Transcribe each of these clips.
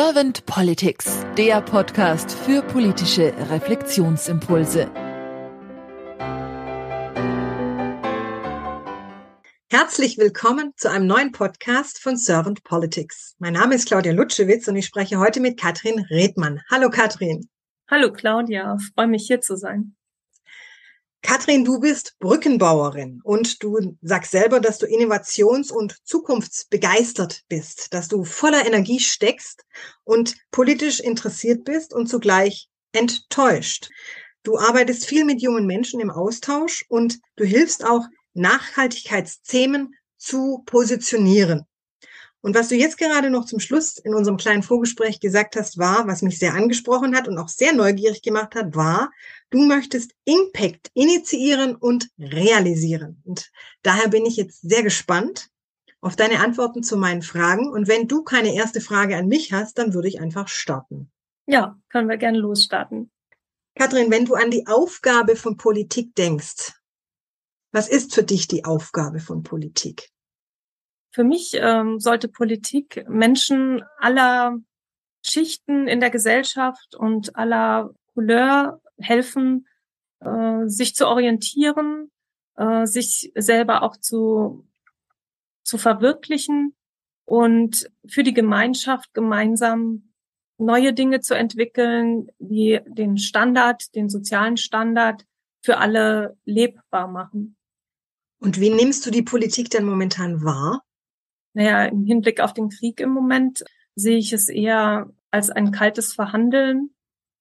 Servant Politics, der Podcast für politische Reflexionsimpulse. Herzlich willkommen zu einem neuen Podcast von Servant Politics. Mein Name ist Claudia Lutschewitz und ich spreche heute mit Katrin Redmann. Hallo Katrin. Hallo Claudia, freue mich hier zu sein. Katrin, du bist Brückenbauerin und du sagst selber, dass du innovations- und zukunftsbegeistert bist, dass du voller Energie steckst und politisch interessiert bist und zugleich enttäuscht. Du arbeitest viel mit jungen Menschen im Austausch und du hilfst auch, Nachhaltigkeitsthemen zu positionieren. Und was du jetzt gerade noch zum Schluss in unserem kleinen Vorgespräch gesagt hast, war, was mich sehr angesprochen hat und auch sehr neugierig gemacht hat, war, du möchtest Impact initiieren und realisieren. Und daher bin ich jetzt sehr gespannt auf deine Antworten zu meinen Fragen. Und wenn du keine erste Frage an mich hast, dann würde ich einfach starten. Ja, können wir gerne losstarten. Kathrin, wenn du an die Aufgabe von Politik denkst, was ist für dich die Aufgabe von Politik? Für mich ähm, sollte Politik Menschen aller Schichten in der Gesellschaft und aller Couleur helfen, äh, sich zu orientieren, äh, sich selber auch zu, zu verwirklichen und für die Gemeinschaft gemeinsam neue Dinge zu entwickeln, die den Standard, den sozialen Standard für alle lebbar machen. Und wie nimmst du die Politik denn momentan wahr? Naja, im Hinblick auf den Krieg im Moment sehe ich es eher als ein kaltes Verhandeln,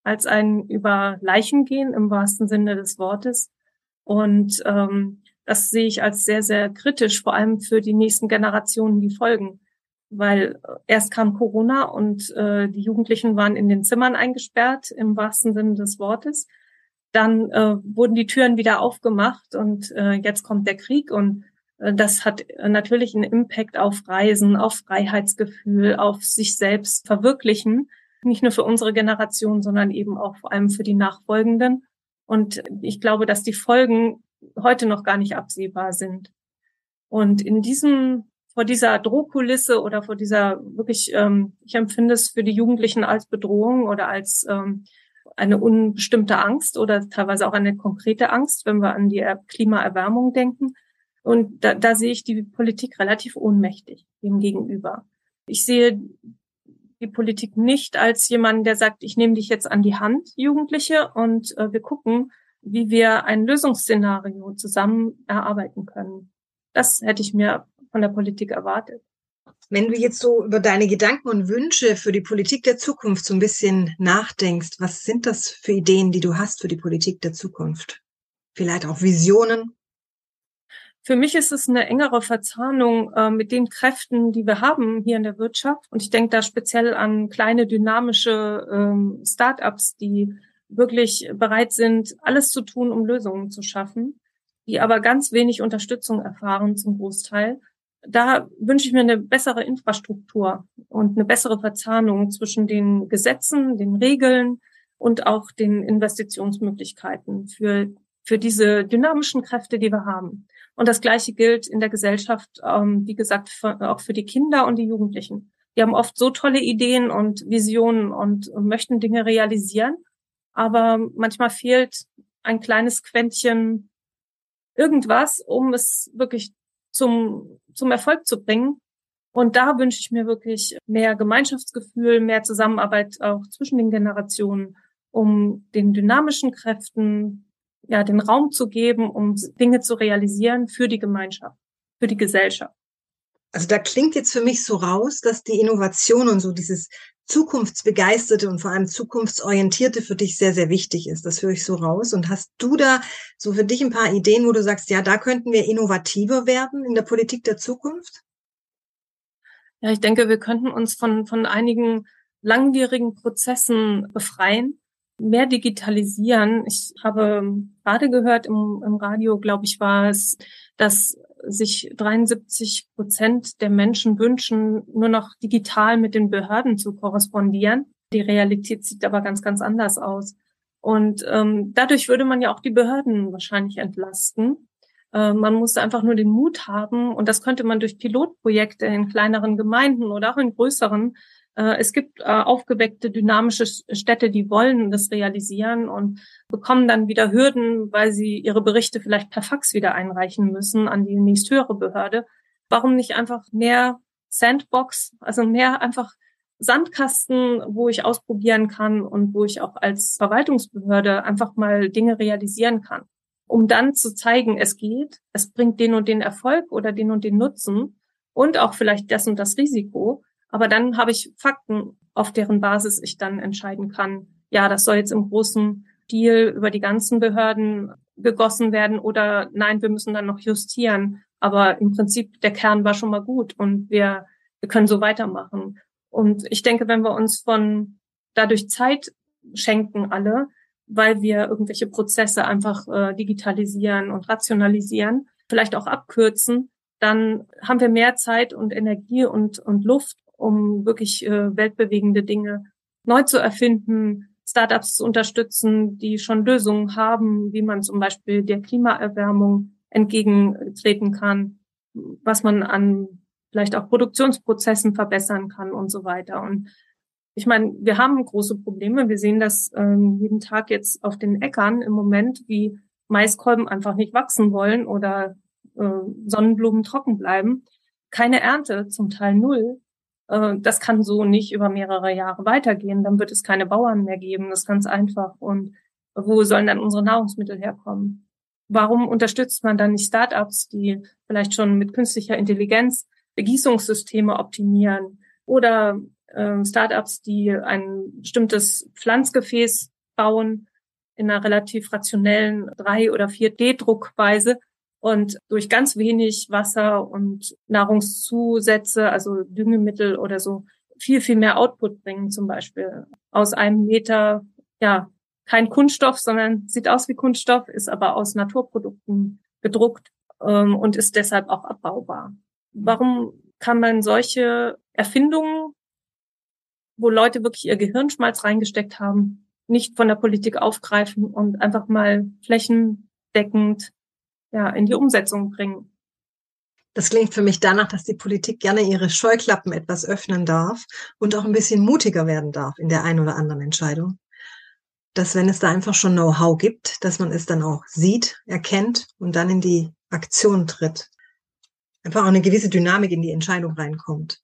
als ein über Leichen gehen im wahrsten Sinne des Wortes. Und ähm, das sehe ich als sehr, sehr kritisch, vor allem für die nächsten Generationen, die folgen. Weil erst kam Corona und äh, die Jugendlichen waren in den Zimmern eingesperrt, im wahrsten Sinne des Wortes. Dann äh, wurden die Türen wieder aufgemacht und äh, jetzt kommt der Krieg und äh, das hat natürlich einen Impact auf Reisen, auf Freiheitsgefühl, auf sich selbst verwirklichen. Nicht nur für unsere Generation, sondern eben auch vor allem für die Nachfolgenden. Und ich glaube, dass die Folgen heute noch gar nicht absehbar sind. Und in diesem, vor dieser Drohkulisse oder vor dieser wirklich, ähm, ich empfinde es für die Jugendlichen als Bedrohung oder als ähm, eine unbestimmte Angst oder teilweise auch eine konkrete Angst, wenn wir an die Klimaerwärmung denken. Und da, da sehe ich die Politik relativ ohnmächtig dem gegenüber. Ich sehe die Politik nicht als jemand, der sagt, ich nehme dich jetzt an die Hand, Jugendliche, und äh, wir gucken, wie wir ein Lösungsszenario zusammen erarbeiten können. Das hätte ich mir von der Politik erwartet. Wenn du jetzt so über deine Gedanken und Wünsche für die Politik der Zukunft so ein bisschen nachdenkst, was sind das für Ideen, die du hast für die Politik der Zukunft? Vielleicht auch Visionen? Für mich ist es eine engere Verzahnung äh, mit den Kräften, die wir haben hier in der Wirtschaft. Und ich denke da speziell an kleine dynamische ähm, Start-ups, die wirklich bereit sind, alles zu tun, um Lösungen zu schaffen, die aber ganz wenig Unterstützung erfahren zum Großteil da wünsche ich mir eine bessere Infrastruktur und eine bessere Verzahnung zwischen den Gesetzen, den Regeln und auch den Investitionsmöglichkeiten für, für diese dynamischen Kräfte, die wir haben. Und das Gleiche gilt in der Gesellschaft, ähm, wie gesagt, für, auch für die Kinder und die Jugendlichen. Die haben oft so tolle Ideen und Visionen und, möchten Dinge realisieren, aber manchmal fehlt ein kleines Quäntchen irgendwas, um es wirklich zum, zum Erfolg zu bringen. Und da wünsche ich mir wirklich mehr Gemeinschaftsgefühl, mehr Zusammenarbeit auch zwischen den Generationen, um den dynamischen Kräften ja den Raum zu geben, um Dinge zu realisieren für die Gemeinschaft, für die Gesellschaft. Also da klingt jetzt für mich so raus, dass die Innovation und so dieses zukunftsbegeisterte und vor allem zukunftsorientierte für dich sehr, sehr wichtig ist. Das höre ich so raus. Und hast du da so für dich ein paar Ideen, wo du sagst, ja, da könnten wir innovativer werden in der Politik der Zukunft? Ja, ich denke, wir könnten uns von, von einigen langwierigen Prozessen befreien, mehr digitalisieren. Ich habe gerade gehört im, im Radio, glaube ich, war es, dass sich 73 Prozent der Menschen wünschen, nur noch digital mit den Behörden zu korrespondieren. Die Realität sieht aber ganz, ganz anders aus. Und ähm, dadurch würde man ja auch die Behörden wahrscheinlich entlasten. Äh, man musste einfach nur den Mut haben, und das könnte man durch Pilotprojekte in kleineren Gemeinden oder auch in größeren es gibt äh, aufgeweckte, dynamische Städte, die wollen das realisieren und bekommen dann wieder Hürden, weil sie ihre Berichte vielleicht per Fax wieder einreichen müssen an die nächsthöhere Behörde. Warum nicht einfach mehr Sandbox, also mehr einfach Sandkasten, wo ich ausprobieren kann und wo ich auch als Verwaltungsbehörde einfach mal Dinge realisieren kann, um dann zu zeigen, es geht, es bringt den und den Erfolg oder den und den Nutzen und auch vielleicht das und das Risiko. Aber dann habe ich Fakten, auf deren Basis ich dann entscheiden kann, ja, das soll jetzt im großen Stil über die ganzen Behörden gegossen werden oder nein, wir müssen dann noch justieren. Aber im Prinzip der Kern war schon mal gut und wir, wir können so weitermachen. Und ich denke, wenn wir uns von dadurch Zeit schenken alle, weil wir irgendwelche Prozesse einfach äh, digitalisieren und rationalisieren, vielleicht auch abkürzen, dann haben wir mehr Zeit und Energie und, und Luft, um wirklich äh, weltbewegende Dinge neu zu erfinden, Startups zu unterstützen, die schon Lösungen haben, wie man zum Beispiel der Klimaerwärmung entgegentreten kann, was man an vielleicht auch Produktionsprozessen verbessern kann und so weiter. Und ich meine, wir haben große Probleme. Wir sehen das ähm, jeden Tag jetzt auf den Äckern im Moment, wie Maiskolben einfach nicht wachsen wollen oder äh, Sonnenblumen trocken bleiben. Keine Ernte, zum Teil null. Äh, das kann so nicht über mehrere Jahre weitergehen. Dann wird es keine Bauern mehr geben. Das ist ganz einfach. Und wo sollen dann unsere Nahrungsmittel herkommen? Warum unterstützt man dann nicht Startups, die vielleicht schon mit künstlicher Intelligenz Begießungssysteme optimieren oder äh, Startups, die ein bestimmtes Pflanzgefäß bauen in einer relativ rationellen 3 oder 4D-Druckweise und durch ganz wenig Wasser und Nahrungszusätze, also Düngemittel oder so, viel, viel mehr Output bringen, zum Beispiel aus einem Meter, ja, kein Kunststoff, sondern sieht aus wie Kunststoff, ist aber aus Naturprodukten gedruckt ähm, und ist deshalb auch abbaubar. Warum kann man solche Erfindungen, wo Leute wirklich ihr Gehirnschmalz reingesteckt haben, nicht von der Politik aufgreifen und einfach mal flächendeckend ja, in die Umsetzung bringen? Das klingt für mich danach, dass die Politik gerne ihre Scheuklappen etwas öffnen darf und auch ein bisschen mutiger werden darf in der einen oder anderen Entscheidung. Dass wenn es da einfach schon Know-how gibt, dass man es dann auch sieht, erkennt und dann in die Aktion tritt einfach auch eine gewisse Dynamik in die Entscheidung reinkommt.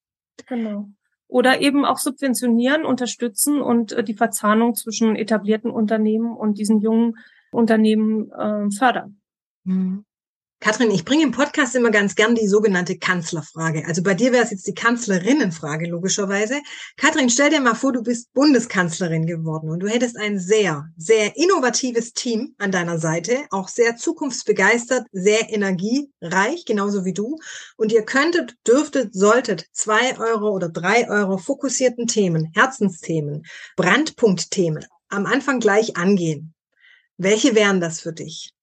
Genau. Oder eben auch subventionieren, unterstützen und äh, die Verzahnung zwischen etablierten Unternehmen und diesen jungen Unternehmen äh, fördern. Mhm. Katrin, ich bringe im Podcast immer ganz gern die sogenannte Kanzlerfrage. Also bei dir wäre es jetzt die Kanzlerinnenfrage, logischerweise. Katrin, stell dir mal vor, du bist Bundeskanzlerin geworden und du hättest ein sehr, sehr innovatives Team an deiner Seite, auch sehr zukunftsbegeistert, sehr energiereich, genauso wie du. Und ihr könntet, dürftet, solltet zwei Euro oder drei Euro fokussierten Themen, Herzensthemen, Brandpunktthemen am Anfang gleich angehen. Welche wären das für dich?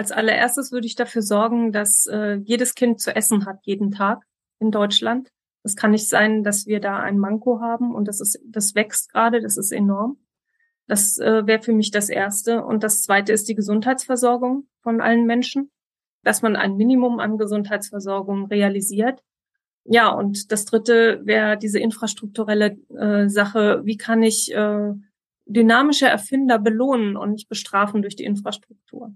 Als allererstes würde ich dafür sorgen, dass äh, jedes Kind zu essen hat, jeden Tag in Deutschland. Es kann nicht sein, dass wir da ein Manko haben und das ist, das wächst gerade, das ist enorm. Das äh, wäre für mich das Erste. Und das Zweite ist die Gesundheitsversorgung von allen Menschen, dass man ein Minimum an Gesundheitsversorgung realisiert. Ja, und das Dritte wäre diese infrastrukturelle äh, Sache. Wie kann ich äh, dynamische Erfinder belohnen und nicht bestrafen durch die Infrastruktur?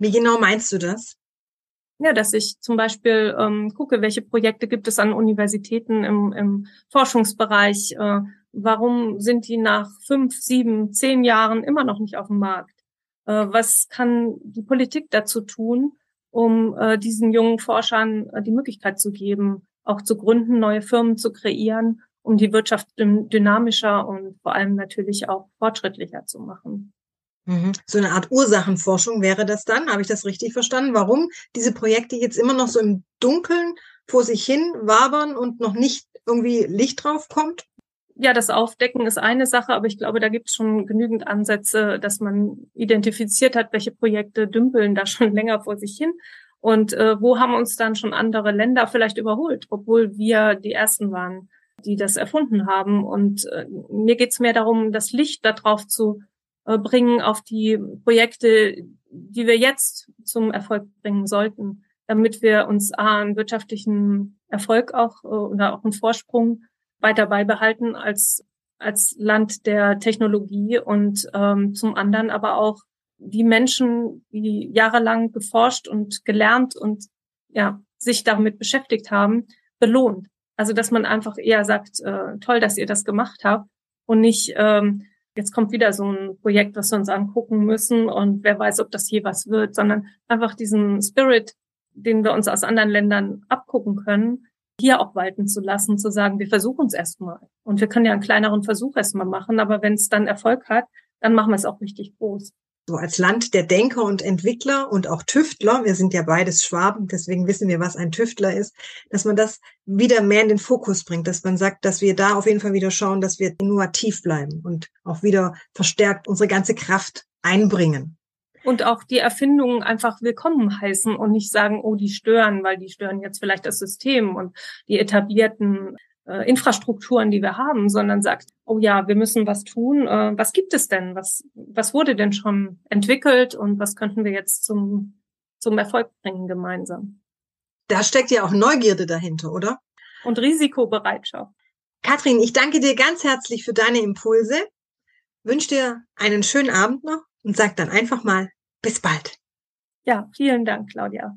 Wie genau meinst du das? Ja, dass ich zum Beispiel ähm, gucke, welche Projekte gibt es an Universitäten im, im Forschungsbereich. Äh, warum sind die nach fünf, sieben, zehn Jahren immer noch nicht auf dem Markt? Äh, was kann die Politik dazu tun, um äh, diesen jungen Forschern äh, die Möglichkeit zu geben, auch zu gründen, neue Firmen zu kreieren, um die Wirtschaft dynamischer und vor allem natürlich auch fortschrittlicher zu machen? Mhm. So eine Art Ursachenforschung wäre das dann, habe ich das richtig verstanden? Warum diese Projekte jetzt immer noch so im Dunkeln vor sich hin wabern und noch nicht irgendwie Licht drauf kommt? Ja, das Aufdecken ist eine Sache, aber ich glaube, da gibt es schon genügend Ansätze, dass man identifiziert hat, welche Projekte dümpeln da schon länger vor sich hin und äh, wo haben uns dann schon andere Länder vielleicht überholt, obwohl wir die Ersten waren, die das erfunden haben. Und äh, mir geht's mehr darum, das Licht darauf zu bringen auf die Projekte, die wir jetzt zum Erfolg bringen sollten, damit wir uns A, einen wirtschaftlichen Erfolg auch äh, oder auch einen Vorsprung weiter beibehalten als als Land der Technologie und ähm, zum anderen aber auch die Menschen, die jahrelang geforscht und gelernt und ja sich damit beschäftigt haben, belohnt. Also dass man einfach eher sagt, äh, toll, dass ihr das gemacht habt und nicht ähm, jetzt kommt wieder so ein Projekt, was wir uns angucken müssen und wer weiß, ob das je was wird, sondern einfach diesen Spirit, den wir uns aus anderen Ländern abgucken können, hier auch walten zu lassen, zu sagen, wir versuchen es erstmal. Und wir können ja einen kleineren Versuch erstmal machen, aber wenn es dann Erfolg hat, dann machen wir es auch richtig groß so als Land der Denker und Entwickler und auch Tüftler, wir sind ja beides Schwaben, deswegen wissen wir, was ein Tüftler ist, dass man das wieder mehr in den Fokus bringt, dass man sagt, dass wir da auf jeden Fall wieder schauen, dass wir innovativ bleiben und auch wieder verstärkt unsere ganze Kraft einbringen. Und auch die Erfindungen einfach willkommen heißen und nicht sagen, oh, die stören, weil die stören jetzt vielleicht das System und die etablierten äh, Infrastrukturen, die wir haben, sondern sagt, oh ja, wir müssen was tun. Äh, was gibt es denn? Was, was wurde denn schon entwickelt und was könnten wir jetzt zum, zum Erfolg bringen gemeinsam? Da steckt ja auch Neugierde dahinter, oder? Und Risikobereitschaft. Katrin, ich danke dir ganz herzlich für deine Impulse, wünsche dir einen schönen Abend noch und sag dann einfach mal bis bald. Ja, vielen Dank, Claudia.